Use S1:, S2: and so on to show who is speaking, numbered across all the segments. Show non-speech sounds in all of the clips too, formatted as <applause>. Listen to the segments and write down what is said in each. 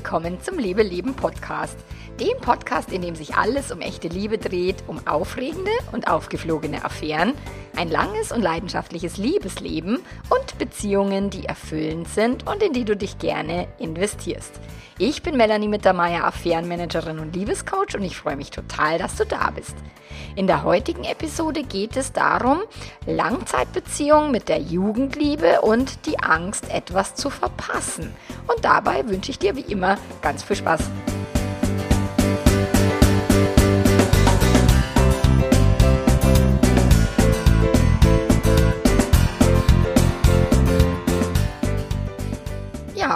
S1: willkommen zum Liebe Leben Podcast. Dem Podcast, in dem sich alles um echte Liebe dreht, um aufregende und aufgeflogene Affären, ein langes und leidenschaftliches Liebesleben und Beziehungen, die erfüllend sind und in die du dich gerne investierst. Ich bin Melanie Mittermeier, Affärenmanagerin und Liebescoach und ich freue mich total, dass du da bist. In der heutigen Episode geht es darum, Langzeitbeziehungen mit der Jugendliebe und die Angst, etwas zu verpassen. Und dabei wünsche ich dir wie immer ganz viel Spaß.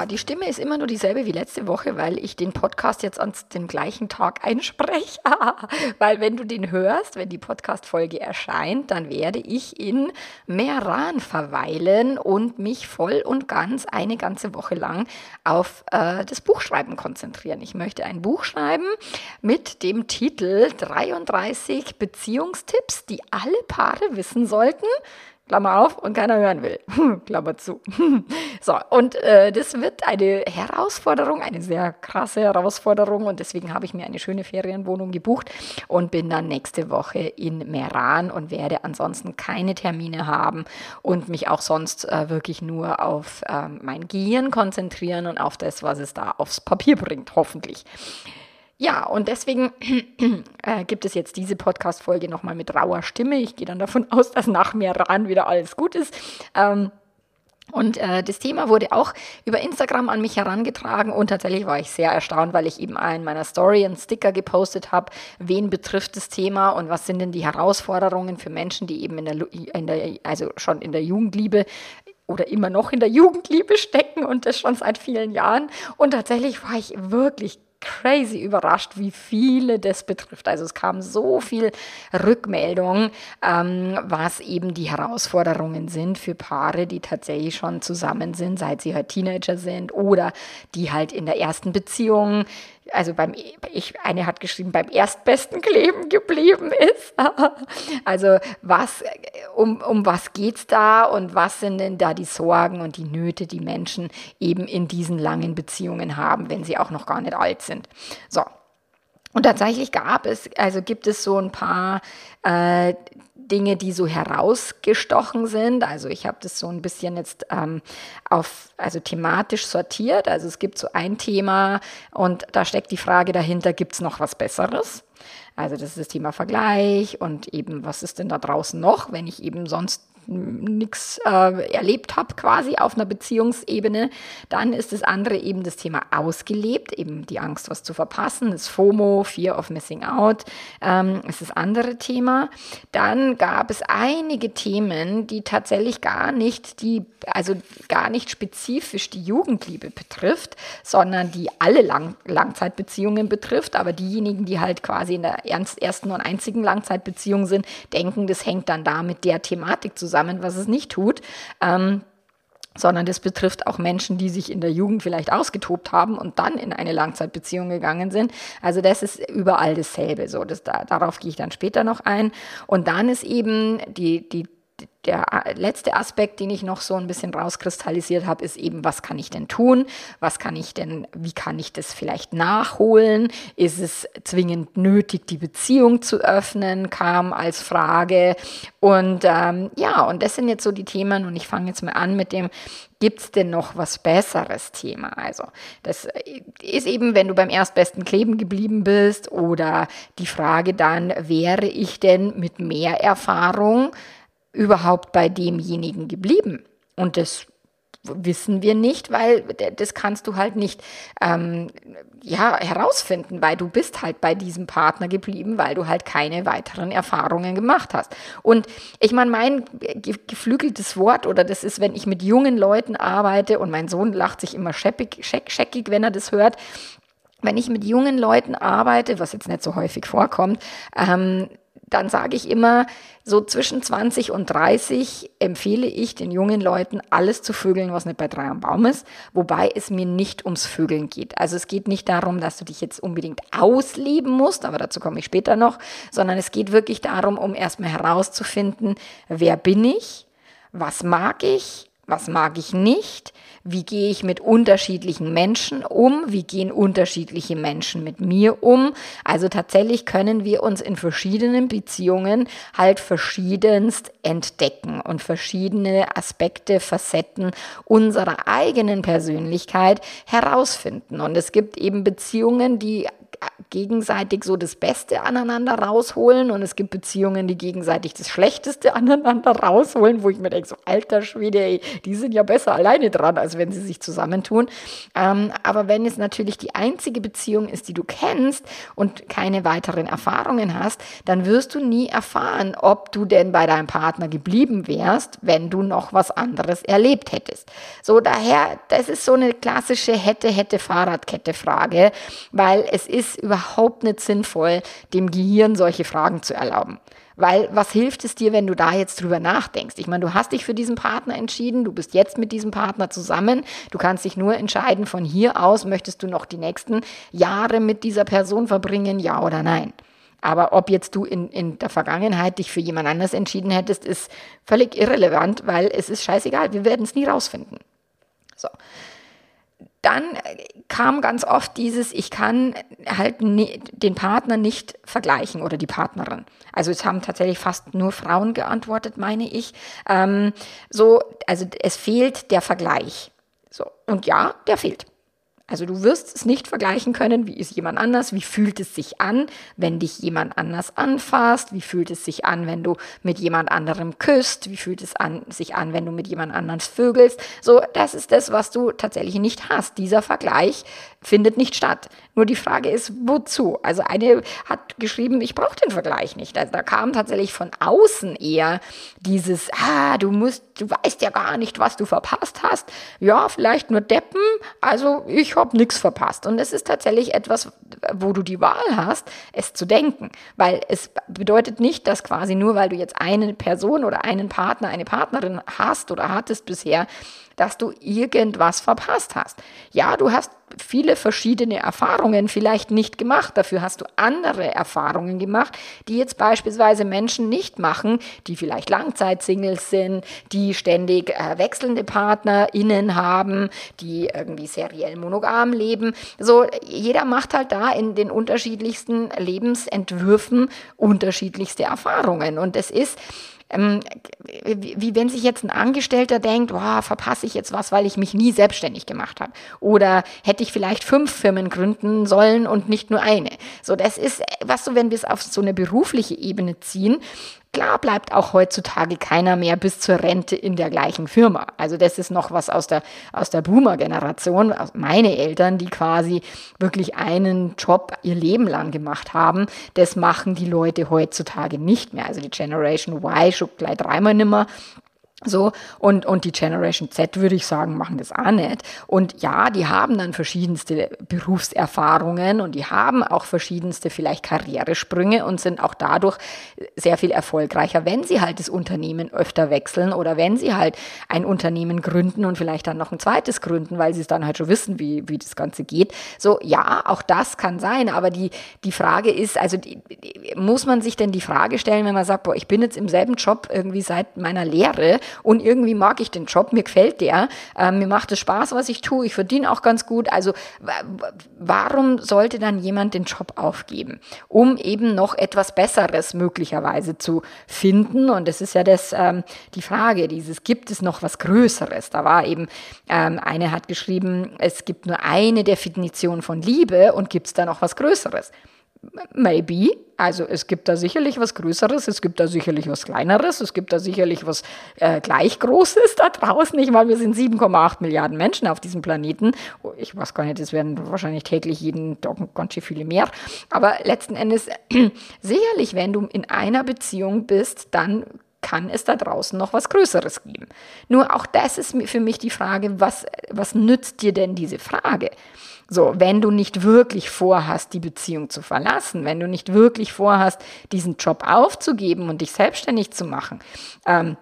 S1: Die Stimme ist immer nur dieselbe wie letzte Woche, weil ich den Podcast jetzt an dem gleichen Tag einspreche. <laughs> weil wenn du den hörst, wenn die Podcast-Folge erscheint, dann werde ich in Meran verweilen und mich voll und ganz eine ganze Woche lang auf äh, das Buchschreiben konzentrieren. Ich möchte ein Buch schreiben mit dem Titel 33 Beziehungstipps, die alle Paare wissen sollten, Klammer auf, und keiner hören will. Klammer zu. <laughs> so, und äh, das wird eine Herausforderung, eine sehr krasse Herausforderung. Und deswegen habe ich mir eine schöne Ferienwohnung gebucht und bin dann nächste Woche in Meran und werde ansonsten keine Termine haben und mich auch sonst äh, wirklich nur auf äh, mein Gehirn konzentrieren und auf das, was es da aufs Papier bringt, hoffentlich. Ja, und deswegen <clears throat> äh, gibt es jetzt diese Podcast-Folge nochmal mit rauer Stimme. Ich gehe dann davon <laughs> aus, dass nach mir ran wieder alles gut ist. Ähm, und äh, das Thema wurde auch über Instagram an mich herangetragen und tatsächlich war ich sehr erstaunt, weil ich eben in meiner Story einen Sticker gepostet habe, wen betrifft das Thema und was sind denn die Herausforderungen für Menschen, die eben in der, in der also schon in der Jugendliebe oder immer noch in der Jugendliebe stecken und das schon seit vielen Jahren. Und tatsächlich war ich wirklich crazy überrascht, wie viele das betrifft. Also es kam so viel Rückmeldung, ähm, was eben die Herausforderungen sind für Paare, die tatsächlich schon zusammen sind, seit sie halt Teenager sind oder die halt in der ersten Beziehung also beim, ich, eine hat geschrieben, beim erstbesten kleben geblieben. <laughs> also was, um, um was geht's da und was sind denn da die Sorgen und die Nöte, die Menschen eben in diesen langen Beziehungen haben, wenn sie auch noch gar nicht alt sind. So. Und tatsächlich gab es, also gibt es so ein paar äh, Dinge, die so herausgestochen sind. Also ich habe das so ein bisschen jetzt ähm, auf, also thematisch sortiert. Also es gibt so ein Thema und da steckt die Frage dahinter, gibt es noch was Besseres? Also das ist das Thema Vergleich und eben, was ist denn da draußen noch, wenn ich eben sonst nichts äh, erlebt habe, quasi auf einer Beziehungsebene. Dann ist das andere eben das Thema ausgelebt, eben die Angst, was zu verpassen, das FOMO, Fear of Missing Out, ähm, ist das andere Thema. Dann gab es einige Themen, die tatsächlich gar nicht die, also gar nicht spezifisch die Jugendliebe betrifft, sondern die alle Lang Langzeitbeziehungen betrifft. Aber diejenigen, die halt quasi in der ersten und einzigen Langzeitbeziehung sind, denken, das hängt dann da mit der Thematik zusammen zusammen, was es nicht tut. Ähm, sondern das betrifft auch Menschen, die sich in der Jugend vielleicht ausgetobt haben und dann in eine Langzeitbeziehung gegangen sind. Also das ist überall dasselbe. So, das, da, darauf gehe ich dann später noch ein. Und dann ist eben die, die der letzte Aspekt, den ich noch so ein bisschen rauskristallisiert habe, ist eben, was kann ich denn tun? Was kann ich denn, wie kann ich das vielleicht nachholen? Ist es zwingend nötig, die Beziehung zu öffnen? Kam als Frage. Und ähm, ja, und das sind jetzt so die Themen. Und ich fange jetzt mal an mit dem, gibt es denn noch was besseres Thema? Also, das ist eben, wenn du beim Erstbesten kleben geblieben bist oder die Frage dann, wäre ich denn mit mehr Erfahrung überhaupt bei demjenigen geblieben? Und das wissen wir nicht, weil das kannst du halt nicht ähm, ja, herausfinden, weil du bist halt bei diesem Partner geblieben, weil du halt keine weiteren Erfahrungen gemacht hast. Und ich meine, mein geflügeltes Wort, oder das ist, wenn ich mit jungen Leuten arbeite, und mein Sohn lacht sich immer scheppig, scheck, scheckig, wenn er das hört, wenn ich mit jungen Leuten arbeite, was jetzt nicht so häufig vorkommt, ähm, dann sage ich immer, so zwischen 20 und 30 empfehle ich den jungen Leuten, alles zu vögeln, was nicht bei drei am Baum ist, wobei es mir nicht ums Vögeln geht. Also es geht nicht darum, dass du dich jetzt unbedingt ausleben musst, aber dazu komme ich später noch, sondern es geht wirklich darum, um erstmal herauszufinden, wer bin ich, was mag ich, was mag ich nicht, wie gehe ich mit unterschiedlichen Menschen um, wie gehen unterschiedliche Menschen mit mir um. Also tatsächlich können wir uns in verschiedenen Beziehungen halt verschiedenst entdecken und verschiedene Aspekte, Facetten unserer eigenen Persönlichkeit herausfinden. Und es gibt eben Beziehungen, die gegenseitig so das Beste aneinander rausholen und es gibt Beziehungen, die gegenseitig das Schlechteste <laughs> aneinander rausholen, wo ich mir denke, so alter Schwede, ey, die sind ja besser alleine dran, als wenn sie sich zusammentun. Ähm, aber wenn es natürlich die einzige Beziehung ist, die du kennst und keine weiteren Erfahrungen hast, dann wirst du nie erfahren, ob du denn bei deinem Partner geblieben wärst, wenn du noch was anderes erlebt hättest. So daher, das ist so eine klassische hätte, hätte Fahrradkette-Frage, weil es ist überhaupt nicht sinnvoll, dem Gehirn solche Fragen zu erlauben. Weil was hilft es dir, wenn du da jetzt drüber nachdenkst? Ich meine, du hast dich für diesen Partner entschieden, du bist jetzt mit diesem Partner zusammen, du kannst dich nur entscheiden von hier aus, möchtest du noch die nächsten Jahre mit dieser Person verbringen, ja oder nein. Aber ob jetzt du in, in der Vergangenheit dich für jemand anders entschieden hättest, ist völlig irrelevant, weil es ist scheißegal, wir werden es nie rausfinden. So dann kam ganz oft dieses, ich kann halt den Partner nicht vergleichen oder die Partnerin. Also es haben tatsächlich fast nur Frauen geantwortet, meine ich. Ähm, so, also es fehlt der Vergleich. So, und ja, der fehlt. Also du wirst es nicht vergleichen können, wie ist jemand anders, wie fühlt es sich an, wenn dich jemand anders anfasst, wie fühlt es sich an, wenn du mit jemand anderem küsst, wie fühlt es an, sich an, wenn du mit jemand anders vögelst. So, das ist das, was du tatsächlich nicht hast. Dieser Vergleich findet nicht statt. Nur die Frage ist, wozu? Also eine hat geschrieben, ich brauche den Vergleich nicht. Also da kam tatsächlich von außen eher dieses, ah, du musst, du weißt ja gar nicht, was du verpasst hast. Ja, vielleicht nur Deppen. Also ich habe nichts verpasst. Und es ist tatsächlich etwas, wo du die Wahl hast, es zu denken. Weil es bedeutet nicht, dass quasi nur, weil du jetzt eine Person oder einen Partner, eine Partnerin hast oder hattest bisher, dass du irgendwas verpasst hast. Ja, du hast viele verschiedene Erfahrungen vielleicht nicht gemacht. Dafür hast du andere Erfahrungen gemacht, die jetzt beispielsweise Menschen nicht machen, die vielleicht Langzeitsingles sind, die ständig äh, wechselnde PartnerInnen haben, die irgendwie seriell monogam leben. So, jeder macht halt da in den unterschiedlichsten Lebensentwürfen unterschiedlichste Erfahrungen. Und es ist ähm, wie, wie wenn sich jetzt ein Angestellter denkt, oh, verpasse ich jetzt was, weil ich mich nie selbstständig gemacht habe. Oder hätte ich vielleicht fünf Firmen gründen sollen und nicht nur eine. So, das ist, was so, wenn wir es auf so eine berufliche Ebene ziehen, Klar bleibt auch heutzutage keiner mehr bis zur Rente in der gleichen Firma. Also das ist noch was aus der, aus der Boomer-Generation. Meine Eltern, die quasi wirklich einen Job ihr Leben lang gemacht haben, das machen die Leute heutzutage nicht mehr. Also die Generation Y schon gleich dreimal nimmer. So, und, und die Generation Z, würde ich sagen, machen das auch nicht. Und ja, die haben dann verschiedenste Berufserfahrungen und die haben auch verschiedenste vielleicht Karrieresprünge und sind auch dadurch sehr viel erfolgreicher, wenn sie halt das Unternehmen öfter wechseln oder wenn sie halt ein Unternehmen gründen und vielleicht dann noch ein zweites gründen, weil sie es dann halt schon wissen, wie, wie das Ganze geht. So, ja, auch das kann sein, aber die, die Frage ist, also die, muss man sich denn die Frage stellen, wenn man sagt, boah, ich bin jetzt im selben Job irgendwie seit meiner Lehre und irgendwie mag ich den Job, mir gefällt der, äh, mir macht es Spaß, was ich tue, ich verdiene auch ganz gut. Also warum sollte dann jemand den Job aufgeben, um eben noch etwas Besseres möglicherweise zu finden? Und das ist ja das ähm, die Frage, dieses gibt es noch was Größeres? Da war eben ähm, eine hat geschrieben, es gibt nur eine Definition von Liebe und gibt es da noch was Größeres? Maybe. Also es gibt da sicherlich was Größeres, es gibt da sicherlich was Kleineres, es gibt da sicherlich was äh, gleich Großes da draußen. Ich meine, wir sind 7,8 Milliarden Menschen auf diesem Planeten. Oh, ich weiß gar nicht, es werden wahrscheinlich täglich jeden Tag ganz schön viele mehr. Aber letzten Endes, <clears throat> sicherlich, wenn du in einer Beziehung bist, dann kann es da draußen noch was Größeres geben. Nur auch das ist für mich die Frage, was, was nützt dir denn diese Frage? So, wenn du nicht wirklich vorhast, die Beziehung zu verlassen, wenn du nicht wirklich vorhast, diesen Job aufzugeben und dich selbstständig zu machen, ähm,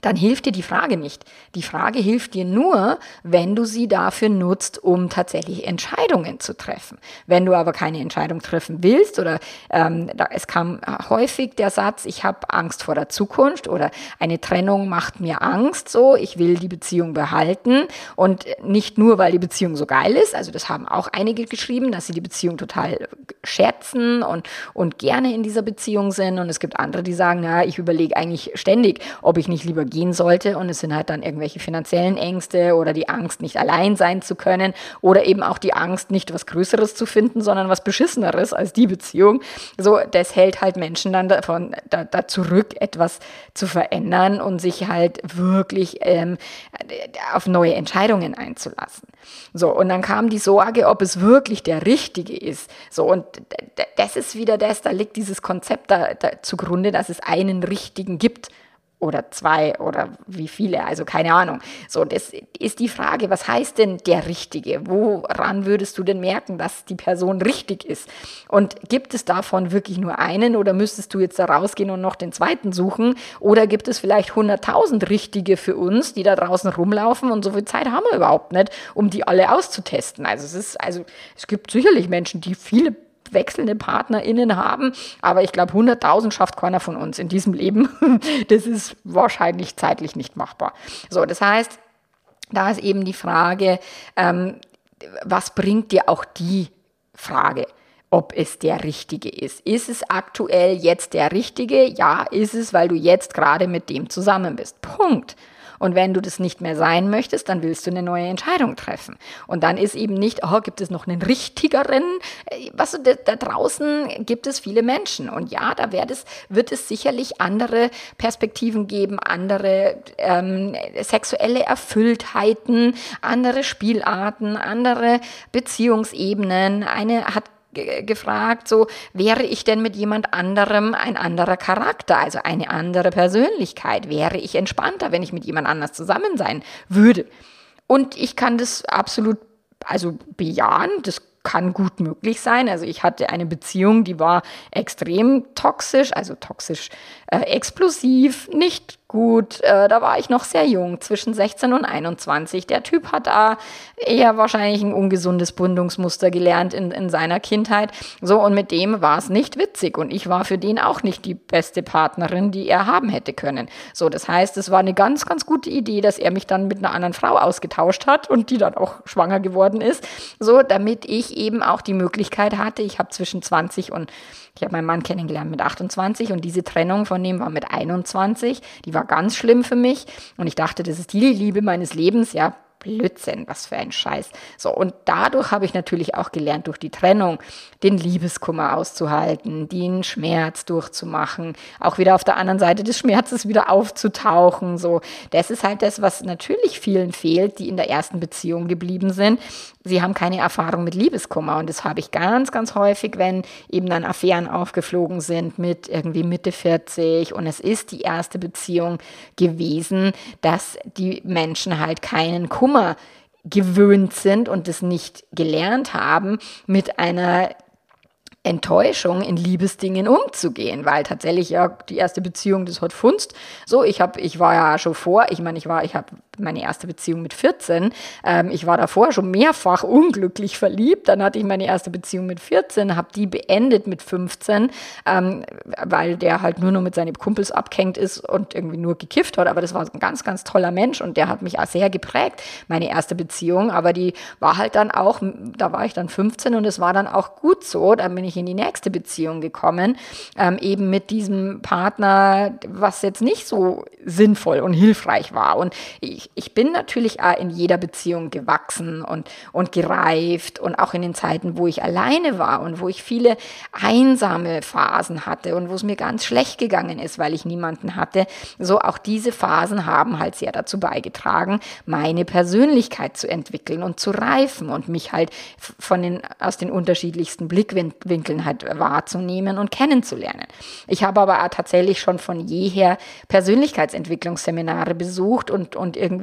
S1: dann hilft dir die Frage nicht. Die Frage hilft dir nur, wenn du sie dafür nutzt, um tatsächlich Entscheidungen zu treffen. Wenn du aber keine Entscheidung treffen willst oder ähm, da, es kam häufig der Satz, ich habe Angst vor der Zukunft oder eine Trennung macht mir Angst, so ich will die Beziehung behalten und nicht nur, weil die Beziehung so geil ist. Also das haben auch einige geschrieben, dass sie die Beziehung total schätzen und und gerne in dieser Beziehung sind. Und es gibt andere, die sagen, na, ich überlege eigentlich ständig, ob ich nicht lieber gehen sollte und es sind halt dann irgendwelche finanziellen Ängste oder die Angst, nicht allein sein zu können oder eben auch die Angst, nicht was Größeres zu finden, sondern was Beschisseneres als die Beziehung. So, das hält halt Menschen dann davon da, da zurück, etwas zu verändern und sich halt wirklich ähm, auf neue Entscheidungen einzulassen. So, und dann kam die Sorge, ob es wirklich der Richtige ist. So, und das ist wieder das, da liegt dieses Konzept da, da zugrunde, dass es einen Richtigen gibt oder zwei oder wie viele, also keine Ahnung. So, das ist die Frage, was heißt denn der Richtige? Woran würdest du denn merken, dass die Person richtig ist? Und gibt es davon wirklich nur einen oder müsstest du jetzt da rausgehen und noch den zweiten suchen? Oder gibt es vielleicht 100.000 Richtige für uns, die da draußen rumlaufen und so viel Zeit haben wir überhaupt nicht, um die alle auszutesten? Also es ist, also es gibt sicherlich Menschen, die viele wechselnde PartnerInnen haben. Aber ich glaube, 100.000 schafft keiner von uns in diesem Leben. <laughs> Das ist wahrscheinlich zeitlich nicht machbar. So, das heißt, da ist eben die Frage, ähm, was bringt dir auch die Frage? ob es der richtige ist. Ist es aktuell jetzt der richtige? Ja, ist es, weil du jetzt gerade mit dem zusammen bist. Punkt. Und wenn du das nicht mehr sein möchtest, dann willst du eine neue Entscheidung treffen. Und dann ist eben nicht, oh, gibt es noch einen richtigeren? Äh, was da, da draußen gibt es viele Menschen. Und ja, da wird es, wird es sicherlich andere Perspektiven geben, andere ähm, sexuelle Erfülltheiten, andere Spielarten, andere Beziehungsebenen. Eine hat gefragt, so wäre ich denn mit jemand anderem ein anderer Charakter, also eine andere Persönlichkeit? Wäre ich entspannter, wenn ich mit jemand anders zusammen sein würde? Und ich kann das absolut also bejahen, das kann gut möglich sein. Also ich hatte eine Beziehung, die war extrem toxisch, also toxisch äh, explosiv, nicht gut. Äh, da war ich noch sehr jung, zwischen 16 und 21. Der Typ hat da eher wahrscheinlich ein ungesundes Bundungsmuster gelernt in, in seiner Kindheit. So, und mit dem war es nicht witzig. Und ich war für den auch nicht die beste Partnerin, die er haben hätte können. So, das heißt, es war eine ganz, ganz gute Idee, dass er mich dann mit einer anderen Frau ausgetauscht hat und die dann auch schwanger geworden ist. So, damit ich eben auch die Möglichkeit hatte, ich habe zwischen 20 und ich habe meinen Mann kennengelernt mit 28 und diese Trennung von dem war mit 21. Die war ganz schlimm für mich und ich dachte, das ist die Liebe meines Lebens. Ja, Blödsinn, was für ein Scheiß. So, und dadurch habe ich natürlich auch gelernt, durch die Trennung den Liebeskummer auszuhalten, den Schmerz durchzumachen, auch wieder auf der anderen Seite des Schmerzes wieder aufzutauchen. So, das ist halt das, was natürlich vielen fehlt, die in der ersten Beziehung geblieben sind. Sie haben keine Erfahrung mit Liebeskummer. Und das habe ich ganz, ganz häufig, wenn eben dann Affären aufgeflogen sind mit irgendwie Mitte 40 und es ist die erste Beziehung gewesen, dass die Menschen halt keinen Kummer gewöhnt sind und es nicht gelernt haben, mit einer Enttäuschung in Liebesdingen umzugehen, weil tatsächlich ja die erste Beziehung das hat Funst. So, ich habe, ich war ja schon vor, ich meine, ich war, ich habe meine erste Beziehung mit 14. Ähm, ich war davor schon mehrfach unglücklich verliebt. Dann hatte ich meine erste Beziehung mit 14, habe die beendet mit 15, ähm, weil der halt nur noch mit seinen Kumpels abgehängt ist und irgendwie nur gekifft hat. Aber das war ein ganz, ganz toller Mensch und der hat mich auch sehr geprägt, meine erste Beziehung. Aber die war halt dann auch, da war ich dann 15 und es war dann auch gut so. Dann bin ich in die nächste Beziehung gekommen, ähm, eben mit diesem Partner, was jetzt nicht so sinnvoll und hilfreich war. Und ich, ich bin natürlich auch in jeder Beziehung gewachsen und, und gereift und auch in den Zeiten, wo ich alleine war und wo ich viele einsame Phasen hatte und wo es mir ganz schlecht gegangen ist, weil ich niemanden hatte. So auch diese Phasen haben halt sehr dazu beigetragen, meine Persönlichkeit zu entwickeln und zu reifen und mich halt von den, aus den unterschiedlichsten Blickwinkeln Blickwinkeln wahrzunehmen und kennenzulernen. Ich habe aber auch tatsächlich schon von jeher Persönlichkeitsentwicklung Persönlichkeitsentwicklungsseminare besucht und, und irgendwie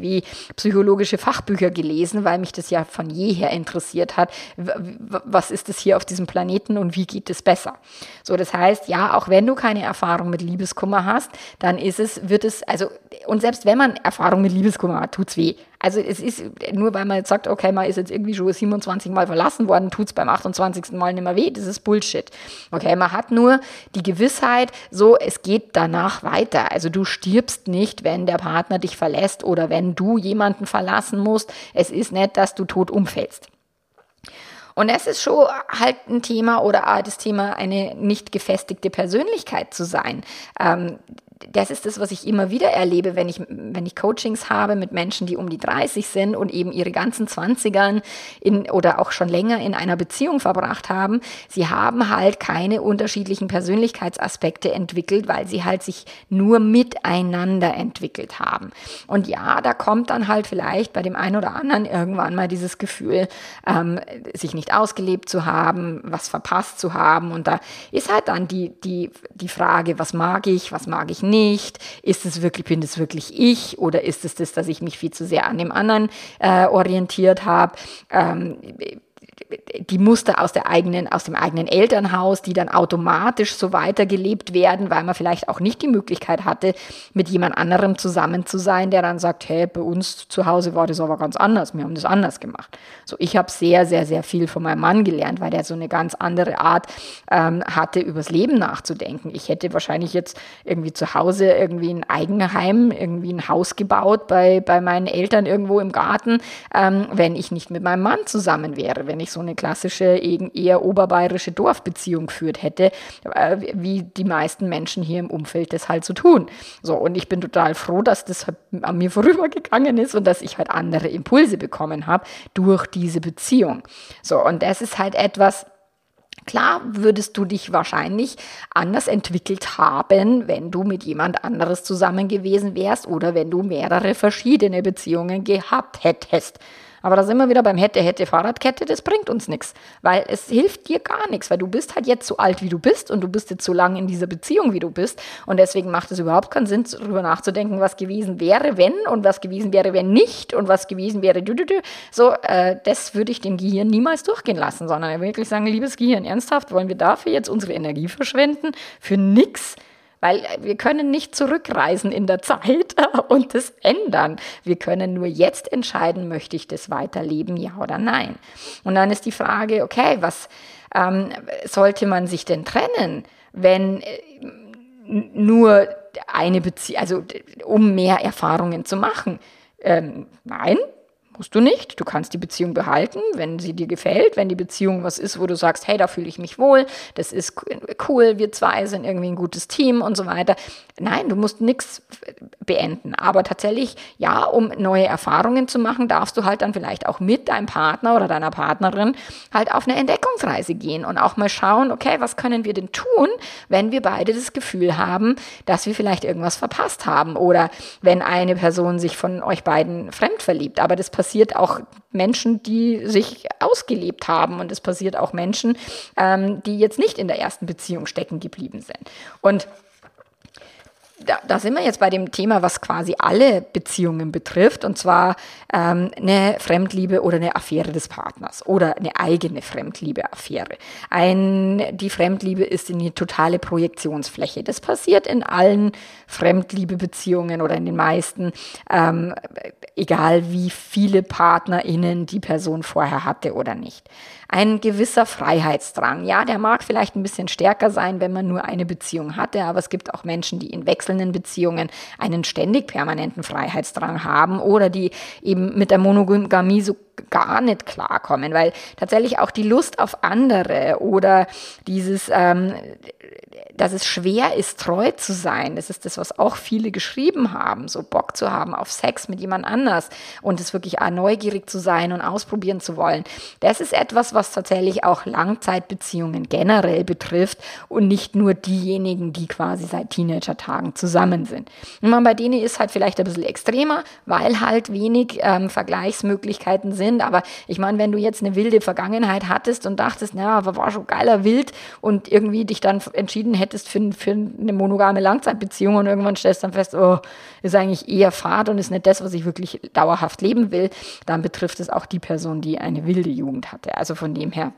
S1: psychologische Fachbücher gelesen, weil mich das ja von jeher interessiert hat. Was ist es hier auf diesem Planeten und wie geht es besser? So, das heißt, ja, auch wenn du keine Erfahrung mit Liebeskummer hast, dann ist es, wird es, also, und selbst wenn man Erfahrung mit Liebeskummer hat, tut's weh. Also es ist nur, weil man jetzt sagt, okay, man ist jetzt irgendwie schon 27 Mal verlassen worden, tut es beim 28. Mal nicht mehr weh. Das ist Bullshit. Okay, man hat nur die Gewissheit, so, es geht danach weiter. Also du stirbst nicht, wenn der Partner dich verlässt oder wenn du jemanden verlassen musst. Es ist nicht, dass du tot umfällst. Und es ist schon halt ein Thema oder das Thema, eine nicht gefestigte Persönlichkeit zu sein. Ähm, das ist das, was ich immer wieder erlebe, wenn ich, wenn ich Coachings habe mit Menschen, die um die 30 sind und eben ihre ganzen 20ern in, oder auch schon länger in einer Beziehung verbracht haben. Sie haben halt keine unterschiedlichen Persönlichkeitsaspekte entwickelt, weil sie halt sich nur miteinander entwickelt haben. Und ja, da kommt dann halt vielleicht bei dem einen oder anderen irgendwann mal dieses Gefühl, ähm, sich nicht ausgelebt zu haben, was verpasst zu haben. Und da ist halt dann die, die, die Frage, was mag ich, was mag ich nicht? Ist es wirklich, bin es wirklich ich oder ist es das, dass ich mich viel zu sehr an dem anderen äh, orientiert habe? Ähm, die Muster aus, der eigenen, aus dem eigenen Elternhaus, die dann automatisch so weitergelebt werden, weil man vielleicht auch nicht die Möglichkeit hatte, mit jemand anderem zusammen zu sein, der dann sagt, hey, bei uns zu Hause war das aber ganz anders, wir haben das anders gemacht. So, ich habe sehr, sehr, sehr viel von meinem Mann gelernt, weil der so eine ganz andere Art ähm, hatte, übers Leben nachzudenken. Ich hätte wahrscheinlich jetzt irgendwie zu Hause irgendwie ein Eigenheim, irgendwie ein Haus gebaut bei, bei meinen Eltern irgendwo im Garten, ähm, wenn ich nicht mit meinem Mann zusammen wäre, wenn ich so eine klassische, eher oberbayerische Dorfbeziehung führt hätte, äh, wie die meisten Menschen hier im Umfeld das halt so tun. So, und ich bin total froh, dass das halt an mir vorübergegangen ist und dass ich halt andere Impulse bekommen habe durch diese Beziehung. So, und das ist halt etwas, Klar würdest du dich wahrscheinlich anders entwickelt haben, wenn du mit jemand anderes zusammen gewesen wärst oder wenn du mehrere verschiedene Beziehungen gehabt hättest. Aber da sind wir wieder beim hätte, hätte Fahrradkette, das bringt uns nichts, weil es hilft dir gar nichts, weil du bist halt jetzt so alt, wie du bist und du bist jetzt so lange in dieser Beziehung, wie du bist und deswegen macht es überhaupt keinen Sinn, darüber nachzudenken, was gewesen wäre, wenn und was gewesen wäre, wenn nicht und was gewesen wäre, dü, dü, dü. so, äh, das würde ich dem Gehirn niemals durchgehen lassen, sondern wirklich sagen, liebes Gehirn, ernsthaft, wollen wir dafür jetzt unsere Energie verschwenden? Für nichts? Weil wir können nicht zurückreisen in der Zeit <laughs> und das ändern. Wir können nur jetzt entscheiden, möchte ich das weiterleben, ja oder nein. Und dann ist die Frage, okay, was ähm, sollte man sich denn trennen, wenn äh, nur eine Beziehung, also um mehr Erfahrungen zu machen? Ähm, nein, Musst du nicht. Du kannst die Beziehung behalten, wenn sie dir gefällt, wenn die Beziehung was ist, wo du sagst, hey, da fühle ich mich wohl, das ist cool, wir zwei sind irgendwie ein gutes Team und so weiter. Nein, du musst nichts beenden. Aber tatsächlich, ja, um neue Erfahrungen zu machen, darfst du halt dann vielleicht auch mit deinem Partner oder deiner Partnerin halt auf eine Entdeckungsreise gehen und auch mal schauen, okay, was können wir denn tun, wenn wir beide das Gefühl haben, dass wir vielleicht irgendwas verpasst haben oder wenn eine Person sich von euch beiden fremd verliebt. Aber das auch Menschen, die sich ausgelebt haben und es passiert auch Menschen, ähm, die jetzt nicht in der ersten Beziehung stecken geblieben sind. Und da, da sind wir jetzt bei dem Thema, was quasi alle Beziehungen betrifft, und zwar ähm, eine Fremdliebe oder eine Affäre des Partners oder eine eigene Fremdliebe-Affäre. Ein, die Fremdliebe ist eine totale Projektionsfläche. Das passiert in allen Fremdliebe-Beziehungen oder in den meisten, ähm, egal wie viele PartnerInnen die Person vorher hatte oder nicht ein gewisser Freiheitsdrang. Ja, der mag vielleicht ein bisschen stärker sein, wenn man nur eine Beziehung hatte, aber es gibt auch Menschen, die in wechselnden Beziehungen einen ständig permanenten Freiheitsdrang haben oder die eben mit der Monogamie so gar nicht klarkommen, weil tatsächlich auch die Lust auf andere oder dieses ähm, dass es schwer ist, treu zu sein. Das ist das, was auch viele geschrieben haben, so Bock zu haben auf Sex mit jemand anders und es wirklich neugierig zu sein und ausprobieren zu wollen. Das ist etwas, was tatsächlich auch Langzeitbeziehungen generell betrifft und nicht nur diejenigen, die quasi seit Teenager-Tagen zusammen sind. Und man bei denen ist halt vielleicht ein bisschen extremer, weil halt wenig ähm, Vergleichsmöglichkeiten sind sind. Aber ich meine, wenn du jetzt eine wilde Vergangenheit hattest und dachtest, naja, aber war schon geiler wild und irgendwie dich dann entschieden hättest für, für eine monogame Langzeitbeziehung und irgendwann stellst dann fest, oh, ist eigentlich eher Fahrt und ist nicht das, was ich wirklich dauerhaft leben will, dann betrifft es auch die Person, die eine wilde Jugend hatte. Also von dem her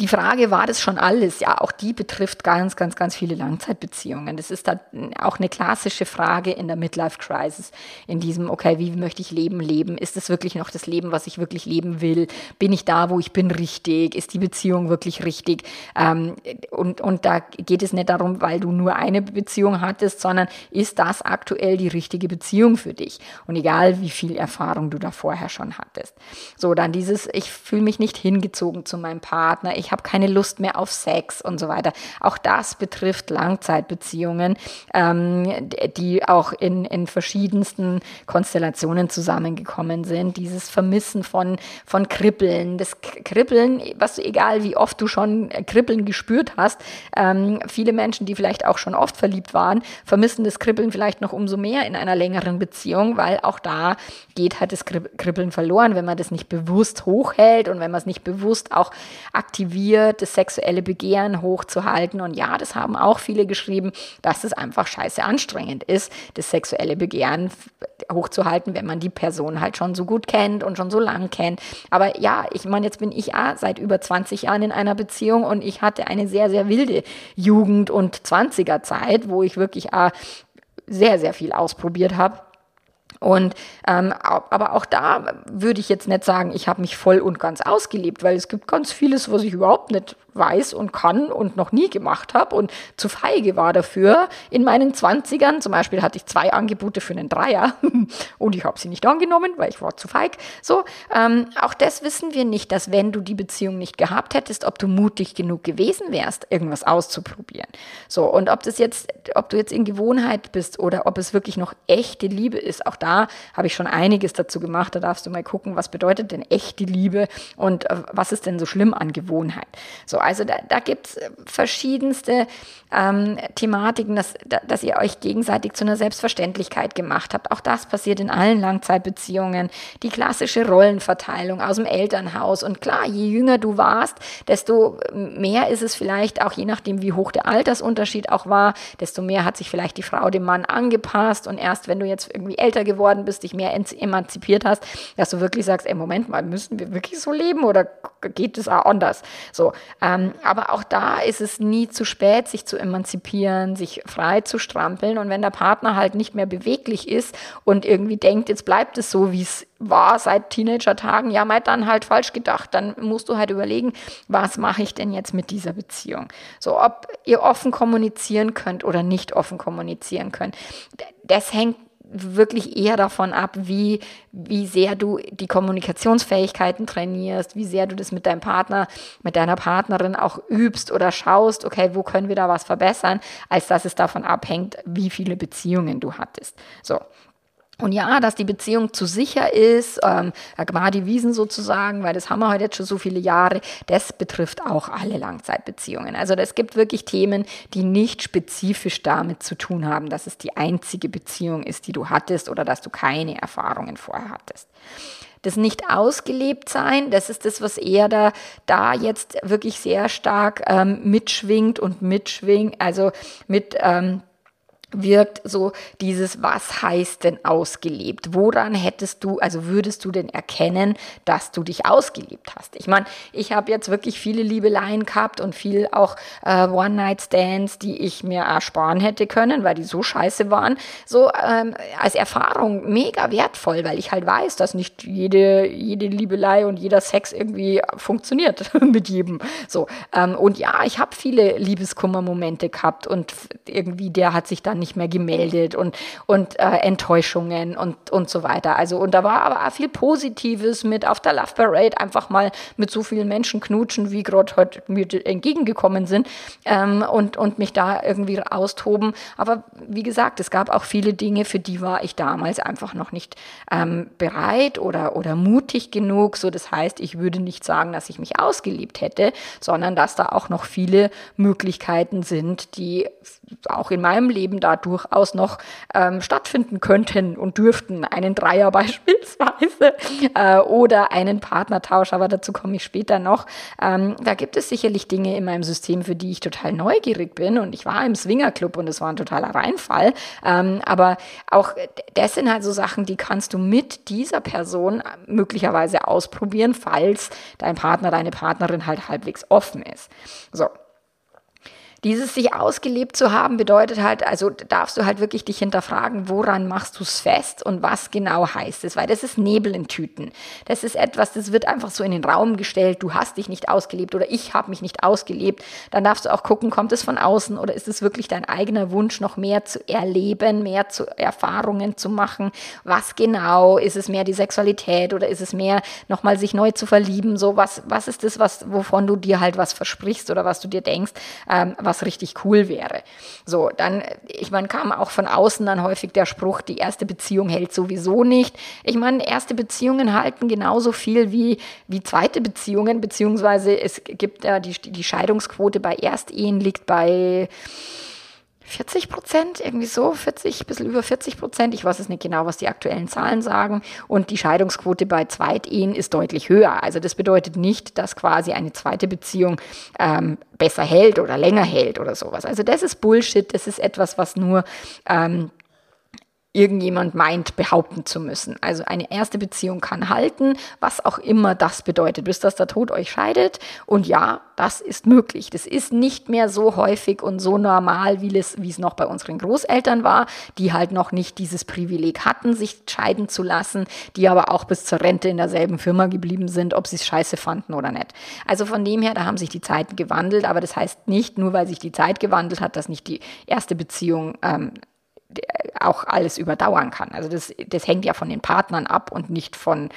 S1: die Frage, war das schon alles? Ja, auch die betrifft ganz, ganz, ganz viele Langzeitbeziehungen. Das ist dann auch eine klassische Frage in der Midlife Crisis. In diesem, okay, wie möchte ich Leben leben? Ist es wirklich noch das Leben, was ich wirklich leben will? Bin ich da, wo ich bin, richtig? Ist die Beziehung wirklich richtig? Ähm, und, und da geht es nicht darum, weil du nur eine Beziehung hattest, sondern ist das aktuell die richtige Beziehung für dich? Und egal, wie viel Erfahrung du da vorher schon hattest. So, dann dieses, ich fühle mich nicht hingezogen zu meinem Partner. Habe keine Lust mehr auf Sex und so weiter. Auch das betrifft Langzeitbeziehungen, ähm, die auch in, in verschiedensten Konstellationen zusammengekommen sind. Dieses Vermissen von, von Kribbeln, das Kribbeln, was egal wie oft du schon Kribbeln gespürt hast, ähm, viele Menschen, die vielleicht auch schon oft verliebt waren, vermissen das Kribbeln vielleicht noch umso mehr in einer längeren Beziehung, weil auch da geht halt das Kribbeln verloren, wenn man das nicht bewusst hochhält und wenn man es nicht bewusst auch aktiviert motiviert, das sexuelle Begehren hochzuhalten. Und ja, das haben auch viele geschrieben, dass es einfach scheiße anstrengend ist, das sexuelle Begehren hochzuhalten, wenn man die Person halt schon so gut kennt und schon so lang kennt. Aber ja, ich meine, jetzt bin ich ah, seit über 20 Jahren in einer Beziehung und ich hatte eine sehr, sehr wilde Jugend- und 20er Zeit, wo ich wirklich ah, sehr, sehr viel ausprobiert habe. Und ähm, aber auch da würde ich jetzt nicht sagen, ich habe mich voll und ganz ausgelebt, weil es gibt ganz vieles, was ich überhaupt nicht weiß und kann und noch nie gemacht habe und zu feige war dafür. In meinen Zwanzigern zum Beispiel hatte ich zwei Angebote für einen Dreier <laughs> und ich habe sie nicht angenommen, weil ich war zu feig. So, ähm, auch das wissen wir nicht, dass wenn du die Beziehung nicht gehabt hättest, ob du mutig genug gewesen wärst, irgendwas auszuprobieren. So, und ob das jetzt, ob du jetzt in Gewohnheit bist oder ob es wirklich noch echte Liebe ist, auch da habe ich schon einiges dazu gemacht. Da darfst du mal gucken, was bedeutet denn echte Liebe und äh, was ist denn so schlimm an Gewohnheit. So, also da, da gibt es verschiedenste ähm, Thematiken, dass, dass ihr euch gegenseitig zu einer Selbstverständlichkeit gemacht habt. Auch das passiert in allen Langzeitbeziehungen. Die klassische Rollenverteilung aus dem Elternhaus. Und klar, je jünger du warst, desto mehr ist es vielleicht auch, je nachdem, wie hoch der Altersunterschied auch war, desto mehr hat sich vielleicht die Frau dem Mann angepasst. Und erst wenn du jetzt irgendwie älter geworden bist, dich mehr emanzipiert hast, dass du wirklich sagst, ey, Moment mal, müssen wir wirklich so leben oder geht es auch anders? So, ähm, aber auch da ist es nie zu spät, sich zu emanzipieren, sich frei zu strampeln. Und wenn der Partner halt nicht mehr beweglich ist und irgendwie denkt, jetzt bleibt es so, wie es war seit Teenager-Tagen, ja, mal dann halt falsch gedacht. Dann musst du halt überlegen, was mache ich denn jetzt mit dieser Beziehung? So, ob ihr offen kommunizieren könnt oder nicht offen kommunizieren könnt. Das hängt wirklich eher davon ab, wie, wie sehr du die Kommunikationsfähigkeiten trainierst, wie sehr du das mit deinem Partner, mit deiner Partnerin auch übst oder schaust, okay, wo können wir da was verbessern, als dass es davon abhängt, wie viele Beziehungen du hattest. So. Und ja, dass die Beziehung zu sicher ist, ähm, die Wiesen sozusagen, weil das haben wir heute jetzt schon so viele Jahre, das betrifft auch alle Langzeitbeziehungen. Also es gibt wirklich Themen, die nicht spezifisch damit zu tun haben, dass es die einzige Beziehung ist, die du hattest oder dass du keine Erfahrungen vorher hattest. Das nicht ausgelebt sein, das ist das, was er da, da jetzt wirklich sehr stark ähm, mitschwingt und mitschwingt, also mit ähm, wirkt so dieses, was heißt denn ausgelebt? Woran hättest du, also würdest du denn erkennen, dass du dich ausgelebt hast? Ich meine, ich habe jetzt wirklich viele Liebeleien gehabt und viel auch äh, One-Night-Stands, die ich mir ersparen hätte können, weil die so scheiße waren. So ähm, als Erfahrung mega wertvoll, weil ich halt weiß, dass nicht jede, jede Liebelei und jeder Sex irgendwie funktioniert <laughs> mit jedem. So ähm, und ja, ich habe viele Liebeskummermomente gehabt und irgendwie der hat sich dann nicht mehr gemeldet und, und äh, Enttäuschungen und, und so weiter. Also, und da war aber auch viel Positives mit auf der Love Parade einfach mal mit so vielen Menschen knutschen, wie gerade heute mir entgegengekommen sind ähm, und, und mich da irgendwie austoben. Aber wie gesagt, es gab auch viele Dinge, für die war ich damals einfach noch nicht ähm, bereit oder, oder mutig genug. So, das heißt, ich würde nicht sagen, dass ich mich ausgeliebt hätte, sondern dass da auch noch viele Möglichkeiten sind, die auch in meinem Leben da da durchaus noch ähm, stattfinden könnten und dürften. Einen Dreier <laughs> beispielsweise äh, oder einen Partnertausch, aber dazu komme ich später noch. Ähm, da gibt es sicherlich Dinge in meinem System, für die ich total neugierig bin und ich war im Swingerclub und es war ein totaler Reinfall. Ähm, aber auch das sind halt so Sachen, die kannst du mit dieser Person möglicherweise ausprobieren, falls dein Partner, deine Partnerin halt halbwegs offen ist. So, dieses sich ausgelebt zu haben bedeutet halt, also darfst du halt wirklich dich hinterfragen, woran machst du es fest und was genau heißt es, weil das ist Nebel in Tüten. Das ist etwas, das wird einfach so in den Raum gestellt, du hast dich nicht ausgelebt oder ich habe mich nicht ausgelebt. Dann darfst du auch gucken, kommt es von außen oder ist es wirklich dein eigener Wunsch, noch mehr zu erleben, mehr zu Erfahrungen zu machen? Was genau? Ist es mehr die Sexualität oder ist es mehr nochmal sich neu zu verlieben? So was, was ist das, was, wovon du dir halt was versprichst oder was du dir denkst, ähm, was richtig cool wäre. So, dann, ich meine, kam auch von außen dann häufig der Spruch, die erste Beziehung hält sowieso nicht. Ich meine, erste Beziehungen halten genauso viel wie, wie zweite Beziehungen, beziehungsweise es gibt ja die, die Scheidungsquote bei Erstehen liegt bei 40 Prozent, irgendwie so, 40, ein bisschen über 40 Prozent. Ich weiß es nicht genau, was die aktuellen Zahlen sagen. Und die Scheidungsquote bei Zweitehen ist deutlich höher. Also das bedeutet nicht, dass quasi eine zweite Beziehung ähm, besser hält oder länger hält oder sowas. Also das ist Bullshit. Das ist etwas, was nur ähm, irgendjemand meint, behaupten zu müssen. Also eine erste Beziehung kann halten, was auch immer das bedeutet, bis dass der Tod euch scheidet. Und ja, das ist möglich. Das ist nicht mehr so häufig und so normal, wie es, wie es noch bei unseren Großeltern war, die halt noch nicht dieses Privileg hatten, sich scheiden zu lassen, die aber auch bis zur Rente in derselben Firma geblieben sind, ob sie es scheiße fanden oder nicht. Also von dem her, da haben sich die Zeiten gewandelt, aber das heißt nicht, nur weil sich die Zeit gewandelt hat, dass nicht die erste Beziehung ähm, auch alles überdauern kann. Also das, das hängt ja von den Partnern ab und nicht von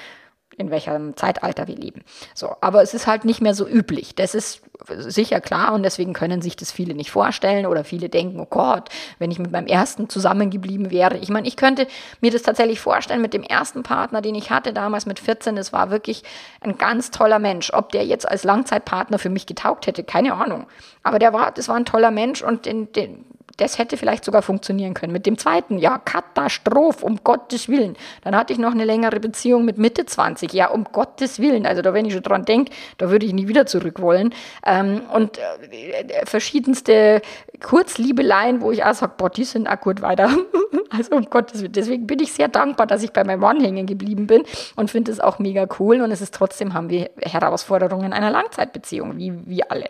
S1: in welchem Zeitalter wir leben. So, aber es ist halt nicht mehr so üblich. Das ist sicher klar und deswegen können sich das viele nicht vorstellen oder viele denken, oh Gott, wenn ich mit meinem ersten zusammengeblieben wäre. Ich meine, ich könnte mir das tatsächlich vorstellen mit dem ersten Partner, den ich hatte damals mit 14. Das war wirklich ein ganz toller Mensch. Ob der jetzt als Langzeitpartner für mich getaugt hätte, keine Ahnung. Aber der war, das war ein toller Mensch und den, den, das hätte vielleicht sogar funktionieren können. Mit dem zweiten, ja, Katastrophe, um Gottes Willen. Dann hatte ich noch eine längere Beziehung mit Mitte 20, ja, um Gottes Willen. Also da, wenn ich schon dran denke, da würde ich nie wieder zurück wollen. Ähm, und äh, verschiedenste Kurzliebeleien, wo ich auch sage, boah, die sind akut weiter. <laughs> also um Gottes Willen. Deswegen bin ich sehr dankbar, dass ich bei meinem Mann hängen geblieben bin und finde es auch mega cool. Und es ist trotzdem, haben wir Herausforderungen einer Langzeitbeziehung, wie, wie alle.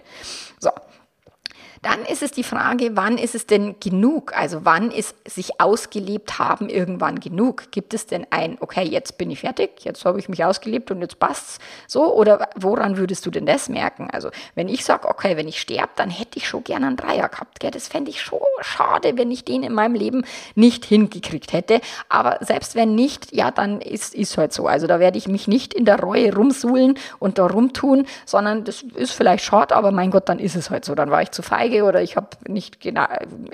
S1: So. Dann ist es die Frage, wann ist es denn genug? Also wann ist sich ausgelebt haben irgendwann genug? Gibt es denn ein, okay, jetzt bin ich fertig, jetzt habe ich mich ausgelebt und jetzt passt's so? Oder woran würdest du denn das merken? Also wenn ich sage, okay, wenn ich sterbe, dann hätte ich schon gerne einen Dreier gehabt. Gell? Das fände ich schon schade, wenn ich den in meinem Leben nicht hingekriegt hätte. Aber selbst wenn nicht, ja, dann ist es halt so. Also da werde ich mich nicht in der Reue rumsuhlen und da rumtun, sondern das ist vielleicht schade, aber mein Gott, dann ist es halt so. Dann war ich zu feige feige oder ich habe nicht genau,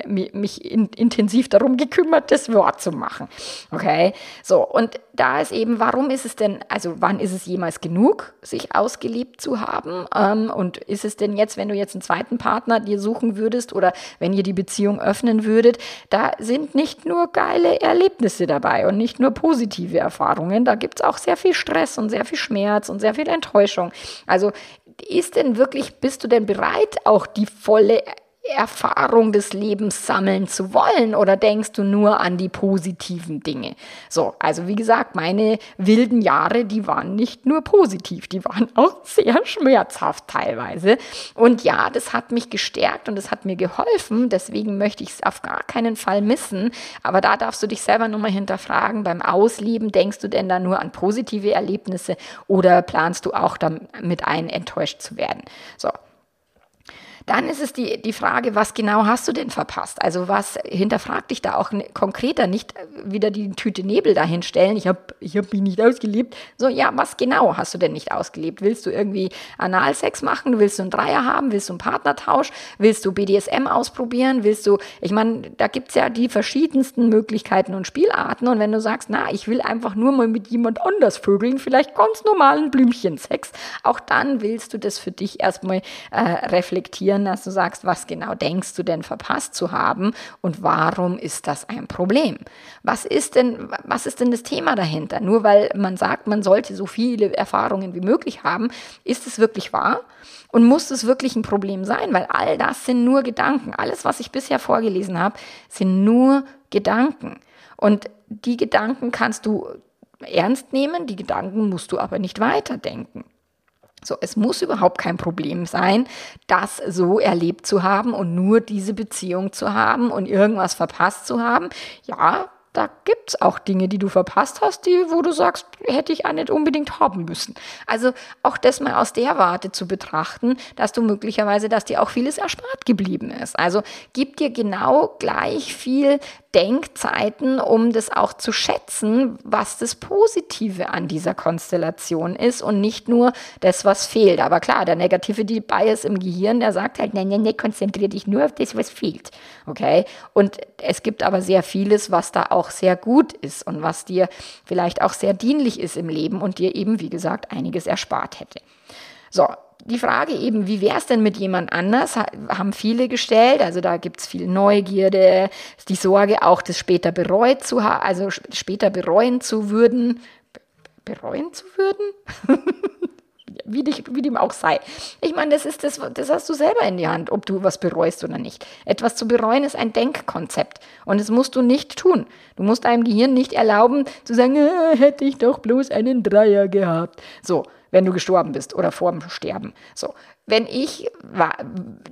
S1: mich in, intensiv darum gekümmert, das Wort zu machen. Okay, so und da ist eben, warum ist es denn, also wann ist es jemals genug, sich ausgelebt zu haben? Ähm, und ist es denn jetzt, wenn du jetzt einen zweiten Partner dir suchen würdest oder wenn ihr die Beziehung öffnen würdet, da sind nicht nur geile Erlebnisse dabei und nicht nur positive Erfahrungen, da gibt es auch sehr viel Stress und sehr viel Schmerz und sehr viel Enttäuschung. Also ist denn wirklich, bist du denn bereit, auch die volle Erfahrung des Lebens sammeln zu wollen oder denkst du nur an die positiven Dinge? So, also wie gesagt, meine wilden Jahre, die waren nicht nur positiv, die waren <laughs> auch sehr schmerzhaft teilweise. Und ja, das hat mich gestärkt und das hat mir geholfen, deswegen möchte ich es auf gar keinen Fall missen. Aber da darfst du dich selber nochmal hinterfragen, beim Ausleben, denkst du denn da nur an positive Erlebnisse oder planst du auch damit ein, enttäuscht zu werden? So, dann ist es die, die Frage, was genau hast du denn verpasst? Also was hinterfrag dich da auch konkreter, nicht wieder die Tüte Nebel dahin stellen, ich habe ich hab mich nicht ausgelebt. So, ja, was genau hast du denn nicht ausgelebt? Willst du irgendwie Analsex machen? Willst du einen Dreier haben? Willst du einen Partnertausch? Willst du BDSM ausprobieren? Willst du, ich meine, da gibt es ja die verschiedensten Möglichkeiten und Spielarten. Und wenn du sagst, na, ich will einfach nur mal mit jemand anders vögeln, vielleicht ganz normalen Blümchensex, auch dann willst du das für dich erstmal äh, reflektieren reflektieren, dass du sagst, was genau denkst du denn verpasst zu haben und warum ist das ein Problem? Was ist denn, was ist denn das Thema dahinter? Nur weil man sagt, man sollte so viele Erfahrungen wie möglich haben, ist es wirklich wahr? Und muss es wirklich ein Problem sein? Weil all das sind nur Gedanken. Alles, was ich bisher vorgelesen habe, sind nur Gedanken. Und die Gedanken kannst du ernst nehmen, die Gedanken musst du aber nicht weiterdenken. So, es muss überhaupt kein Problem sein, das so erlebt zu haben und nur diese Beziehung zu haben und irgendwas verpasst zu haben. Ja, da gibt es auch Dinge, die du verpasst hast, die, wo du sagst, hätte ich auch nicht unbedingt haben müssen. Also auch das mal aus der Warte zu betrachten, dass du möglicherweise, dass dir auch vieles erspart geblieben ist. Also gib dir genau gleich viel Denkzeiten, um das auch zu schätzen, was das Positive an dieser Konstellation ist und nicht nur das, was fehlt. Aber klar, der negative Bias im Gehirn, der sagt halt, nein, nein, nein, konzentriere dich nur auf das, was fehlt. Okay? Und es gibt aber sehr vieles, was da auch sehr gut ist und was dir vielleicht auch sehr dienlich ist im Leben und dir eben, wie gesagt, einiges erspart hätte. So, die Frage eben, wie wäre es denn mit jemand anders, haben viele gestellt. Also da gibt es viel Neugierde, die Sorge auch, das später bereut zu haben, also später bereuen zu würden. Bereuen zu würden? <laughs> wie, dich, wie dem auch sei. Ich meine, das ist das, das hast du selber in die Hand, ob du was bereust oder nicht. Etwas zu bereuen ist ein Denkkonzept und das musst du nicht tun. Du musst deinem Gehirn nicht erlauben zu sagen, äh, hätte ich doch bloß einen Dreier gehabt. So, wenn du gestorben bist oder vor dem Sterben. So, wenn ich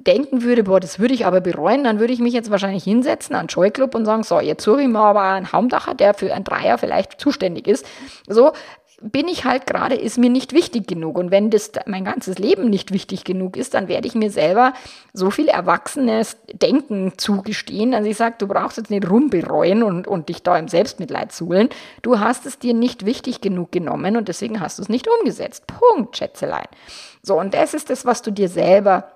S1: denken würde, boah, das würde ich aber bereuen, dann würde ich mich jetzt wahrscheinlich hinsetzen an Scheuclub und sagen, so, jetzt suche ich mal aber einen Haumdacher, der für ein Dreier vielleicht zuständig ist. So, bin ich halt gerade, ist mir nicht wichtig genug. Und wenn das mein ganzes Leben nicht wichtig genug ist, dann werde ich mir selber so viel erwachsenes Denken zugestehen, dass ich sage, du brauchst jetzt nicht rumbereuen und, und dich da im Selbstmitleid suhlen. Du hast es dir nicht wichtig genug genommen und deswegen hast du es nicht umgesetzt. Punkt, Schätzelein. So, und das ist das, was du dir selber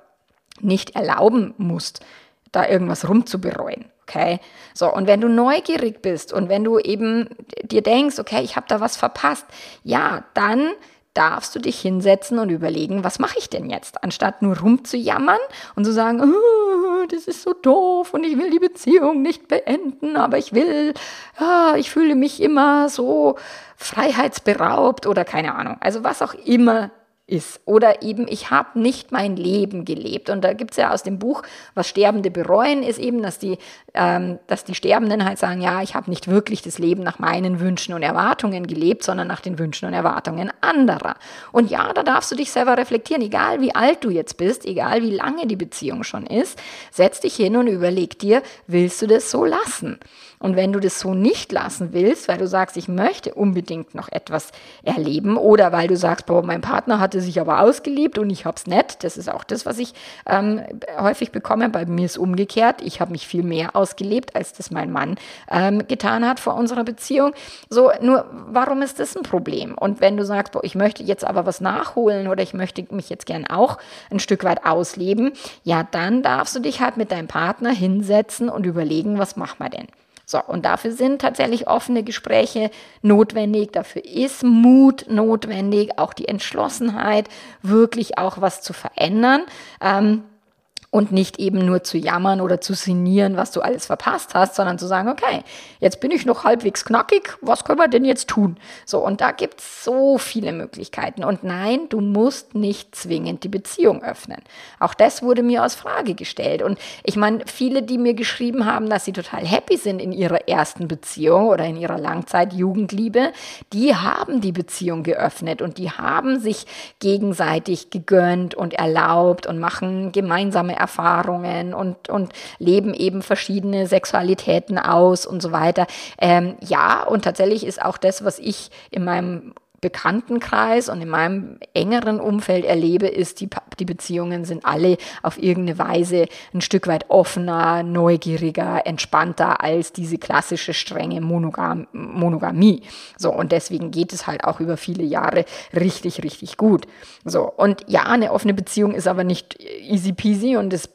S1: nicht erlauben musst, da irgendwas rumzubereuen. Okay? So, und wenn du neugierig bist und wenn du eben dir denkst, okay, ich habe da was verpasst, ja, dann darfst du dich hinsetzen und überlegen, was mache ich denn jetzt? Anstatt nur rumzujammern und zu sagen, oh, das ist so doof und ich will die Beziehung nicht beenden, aber ich will, ah, ich fühle mich immer so freiheitsberaubt oder keine Ahnung. Also was auch immer ist. Oder eben, ich habe nicht mein Leben gelebt. Und da gibt es ja aus dem Buch, was Sterbende bereuen, ist eben, dass die, ähm, dass die Sterbenden halt sagen, ja, ich habe nicht wirklich das Leben nach meinen Wünschen und Erwartungen gelebt, sondern nach den Wünschen und Erwartungen anderer. Und ja, da darfst du dich selber reflektieren, egal wie alt du jetzt bist, egal wie lange die Beziehung schon ist, setz dich hin und überleg dir, willst du das so lassen? Und wenn du das so nicht lassen willst, weil du sagst, ich möchte unbedingt noch etwas erleben oder weil du sagst, boah, mein Partner hatte sich aber ausgeliebt und ich hab's nicht, das ist auch das, was ich ähm, häufig bekomme. Bei mir ist umgekehrt. Ich habe mich viel mehr ausgelebt, als das mein Mann ähm, getan hat vor unserer Beziehung. So, nur warum ist das ein Problem? Und wenn du sagst, boah, ich möchte jetzt aber was nachholen oder ich möchte mich jetzt gern auch ein Stück weit ausleben, ja, dann darfst du dich halt mit deinem Partner hinsetzen und überlegen, was machen wir denn? So, und dafür sind tatsächlich offene Gespräche notwendig, dafür ist Mut notwendig, auch die Entschlossenheit, wirklich auch was zu verändern. Ähm, und nicht eben nur zu jammern oder zu sinnieren, was du alles verpasst hast, sondern zu sagen, okay, jetzt bin ich noch halbwegs knackig, was können wir denn jetzt tun? So, und da gibt's so viele Möglichkeiten. Und nein, du musst nicht zwingend die Beziehung öffnen. Auch das wurde mir als Frage gestellt. Und ich meine, viele, die mir geschrieben haben, dass sie total happy sind in ihrer ersten Beziehung oder in ihrer Langzeit-Jugendliebe, die haben die Beziehung geöffnet und die haben sich gegenseitig gegönnt und erlaubt und machen gemeinsame Erfahrungen und, und leben eben verschiedene Sexualitäten aus und so weiter. Ähm, ja, und tatsächlich ist auch das, was ich in meinem Bekanntenkreis und in meinem engeren Umfeld erlebe, ist, die, die Beziehungen sind alle auf irgendeine Weise ein Stück weit offener, neugieriger, entspannter als diese klassische strenge Monogam Monogamie. So, und deswegen geht es halt auch über viele Jahre richtig, richtig gut. So, und ja, eine offene Beziehung ist aber nicht easy peasy und das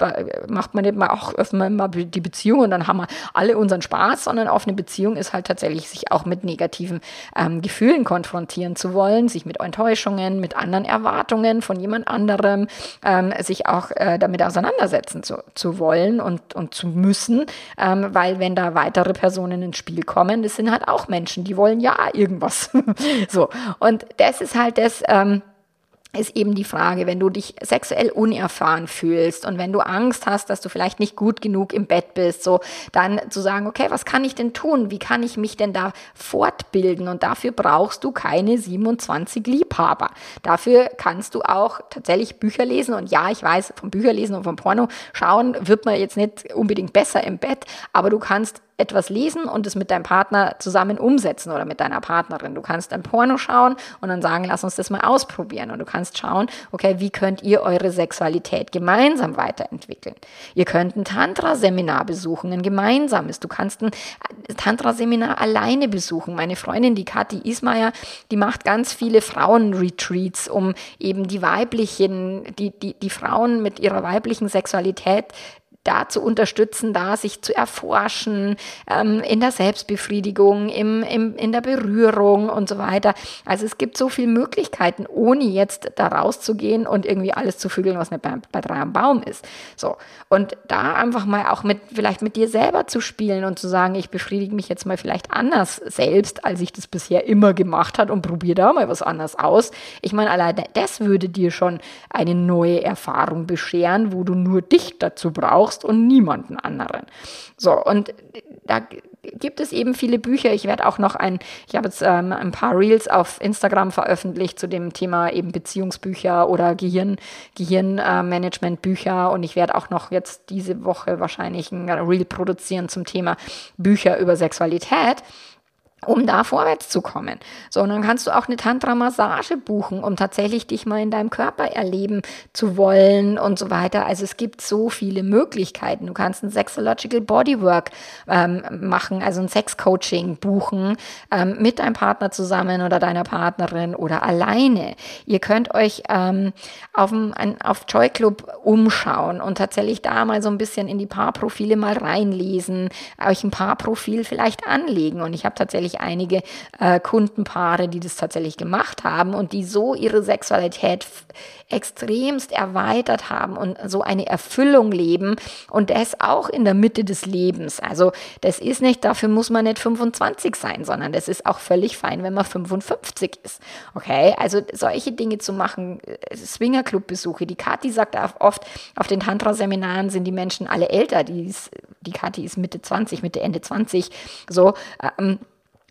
S1: macht man nicht mal auch öffnen mal die Beziehung und dann haben wir alle unseren Spaß, sondern offene Beziehung ist halt tatsächlich sich auch mit negativen ähm, Gefühlen konfrontieren zu wollen, sich mit Enttäuschungen, mit anderen Erwartungen von jemand anderem, ähm, sich auch äh, damit auseinandersetzen zu, zu wollen und, und zu müssen, ähm, weil wenn da weitere Personen ins Spiel kommen, das sind halt auch Menschen, die wollen ja irgendwas. <laughs> so. Und das ist halt das, ähm, ist eben die Frage, wenn du dich sexuell unerfahren fühlst und wenn du Angst hast, dass du vielleicht nicht gut genug im Bett bist, so dann zu sagen, okay, was kann ich denn tun? Wie kann ich mich denn da fortbilden? Und dafür brauchst du keine 27 Liebhaber. Dafür kannst du auch tatsächlich Bücher lesen und ja, ich weiß, vom Bücherlesen und vom Porno schauen wird man jetzt nicht unbedingt besser im Bett, aber du kannst etwas lesen und es mit deinem Partner zusammen umsetzen oder mit deiner Partnerin. Du kannst ein Porno schauen und dann sagen, lass uns das mal ausprobieren. Und du kannst schauen, okay, wie könnt ihr eure Sexualität gemeinsam weiterentwickeln? Ihr könnt ein Tantra-Seminar besuchen, ein gemeinsames. Du kannst ein Tantra-Seminar alleine besuchen. Meine Freundin, die Kathi Ismaier, die macht ganz viele Frauen-Retreats, um eben die weiblichen, die, die, die Frauen mit ihrer weiblichen Sexualität da zu unterstützen, da sich zu erforschen, ähm, in der Selbstbefriedigung, im, im, in der Berührung und so weiter. Also es gibt so viele Möglichkeiten, ohne jetzt da rauszugehen und irgendwie alles zu fügeln, was nicht bei, bei drei am Baum ist. So. Und da einfach mal auch mit, vielleicht mit dir selber zu spielen und zu sagen, ich befriedige mich jetzt mal vielleicht anders selbst, als ich das bisher immer gemacht hat und probiere da mal was anders aus. Ich meine, allein das würde dir schon eine neue Erfahrung bescheren, wo du nur dich dazu brauchst, brauchst und niemanden anderen. So, und da gibt es eben viele Bücher. Ich werde auch noch ein, ich habe jetzt ähm, ein paar Reels auf Instagram veröffentlicht zu dem Thema eben Beziehungsbücher oder Gehirn, Gehirnmanagementbücher und ich werde auch noch jetzt diese Woche wahrscheinlich ein Reel produzieren zum Thema Bücher über Sexualität um da vorwärts zu kommen. So, und dann kannst du auch eine Tantra-Massage buchen, um tatsächlich dich mal in deinem Körper erleben zu wollen und so weiter. Also es gibt so viele Möglichkeiten. Du kannst ein Sexological Bodywork ähm, machen, also ein Sex-Coaching buchen ähm, mit deinem Partner zusammen oder deiner Partnerin oder alleine. Ihr könnt euch ähm, auf, auf Joy Club umschauen und tatsächlich da mal so ein bisschen in die Paarprofile mal reinlesen, euch ein Paarprofil vielleicht anlegen. Und ich habe tatsächlich einige äh, Kundenpaare, die das tatsächlich gemacht haben und die so ihre Sexualität extremst erweitert haben und so eine Erfüllung leben und das auch in der Mitte des Lebens. Also das ist nicht, dafür muss man nicht 25 sein, sondern das ist auch völlig fein, wenn man 55 ist. Okay, also solche Dinge zu machen, äh, Swingerclub-Besuche. Die Kathi sagt oft, auf den Tantra-Seminaren sind die Menschen alle älter. Die, ist, die Kathi ist Mitte 20, Mitte, Ende 20. So, ähm,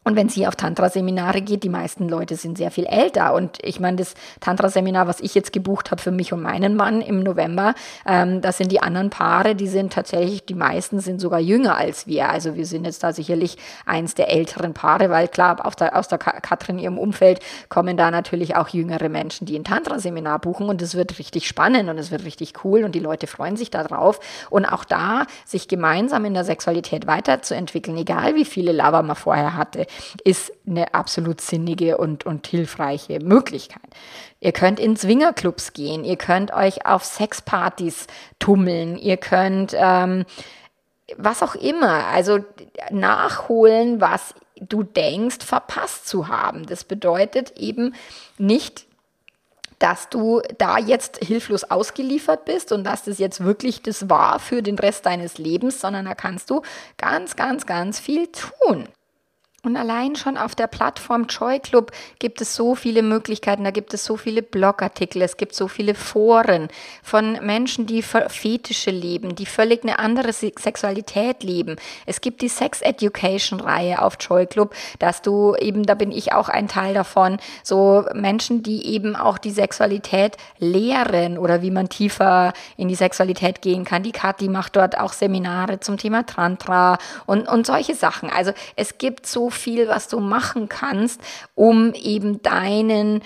S1: und wenn sie auf Tantra-Seminare geht, die meisten Leute sind sehr viel älter. Und ich meine, das Tantra-Seminar, was ich jetzt gebucht habe für mich und meinen Mann im November, ähm, das sind die anderen Paare, die sind tatsächlich, die meisten sind sogar jünger als wir. Also wir sind jetzt da sicherlich eins der älteren Paare, weil klar, aus der, aus der Katrin ihrem Umfeld kommen da natürlich auch jüngere Menschen, die ein Tantra-Seminar buchen. Und es wird richtig spannend und es wird richtig cool und die Leute freuen sich darauf. Und auch da, sich gemeinsam in der Sexualität weiterzuentwickeln, egal wie viele Lover man vorher hatte ist eine absolut sinnige und, und hilfreiche Möglichkeit. Ihr könnt in Swingerclubs gehen, ihr könnt euch auf Sexpartys tummeln, ihr könnt ähm, was auch immer, also nachholen, was du denkst, verpasst zu haben. Das bedeutet eben nicht, dass du da jetzt hilflos ausgeliefert bist und dass das jetzt wirklich das war für den Rest deines Lebens, sondern da kannst du ganz, ganz, ganz viel tun. Und allein schon auf der Plattform Joy Club gibt es so viele Möglichkeiten, da gibt es so viele Blogartikel, es gibt so viele Foren von Menschen, die Fetische leben, die völlig eine andere Sexualität leben. Es gibt die Sex Education Reihe auf Joy Club, dass du eben, da bin ich auch ein Teil davon, so Menschen, die eben auch die Sexualität lehren oder wie man tiefer in die Sexualität gehen kann. Die Kathi macht dort auch Seminare zum Thema Tantra und, und solche Sachen. Also es gibt so viel, was du machen kannst, um eben deinen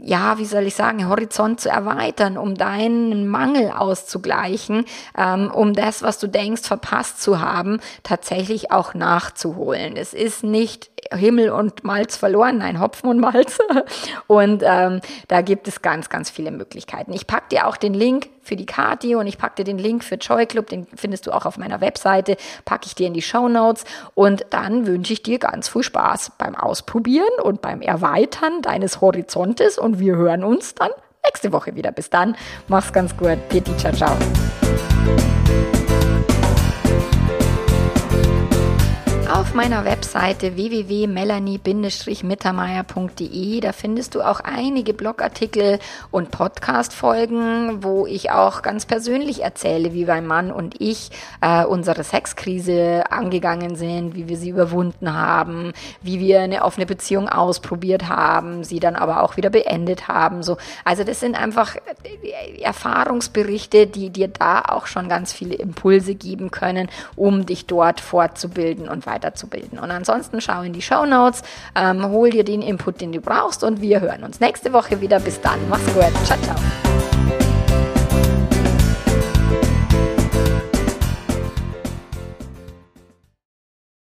S1: ja, wie soll ich sagen, Horizont zu erweitern, um deinen Mangel auszugleichen, ähm, um das, was du denkst, verpasst zu haben, tatsächlich auch nachzuholen. Es ist nicht Himmel und Malz verloren, nein, Hopfen und Malz. <laughs> Und ähm, da gibt es ganz, ganz viele Möglichkeiten. Ich packe dir auch den Link für die Cardio und ich packe dir den Link für Joy Club, den findest du auch auf meiner Webseite, packe ich dir in die Show Notes und dann wünsche ich dir ganz viel Spaß beim Ausprobieren und beim Erweitern deines Horizontes und wir hören uns dann nächste Woche wieder. Bis dann, mach's ganz gut. Pieti, ciao, ciao. Auf meiner Webseite www.melanie-mittermeier.de, da findest du auch einige Blogartikel und Podcast-Folgen, wo ich auch ganz persönlich erzähle, wie mein Mann und ich äh, unsere Sexkrise angegangen sind, wie wir sie überwunden haben, wie wir eine offene Beziehung ausprobiert haben, sie dann aber auch wieder beendet haben. So, also das sind einfach äh, Erfahrungsberichte, die dir da auch schon ganz viele Impulse geben können, um dich dort fortzubilden und weiter weiterzubilden. Und ansonsten schau in die Show Notes, ähm, hol dir den Input, den du brauchst und wir hören uns nächste Woche wieder. Bis dann, mach's gut, ciao, ciao.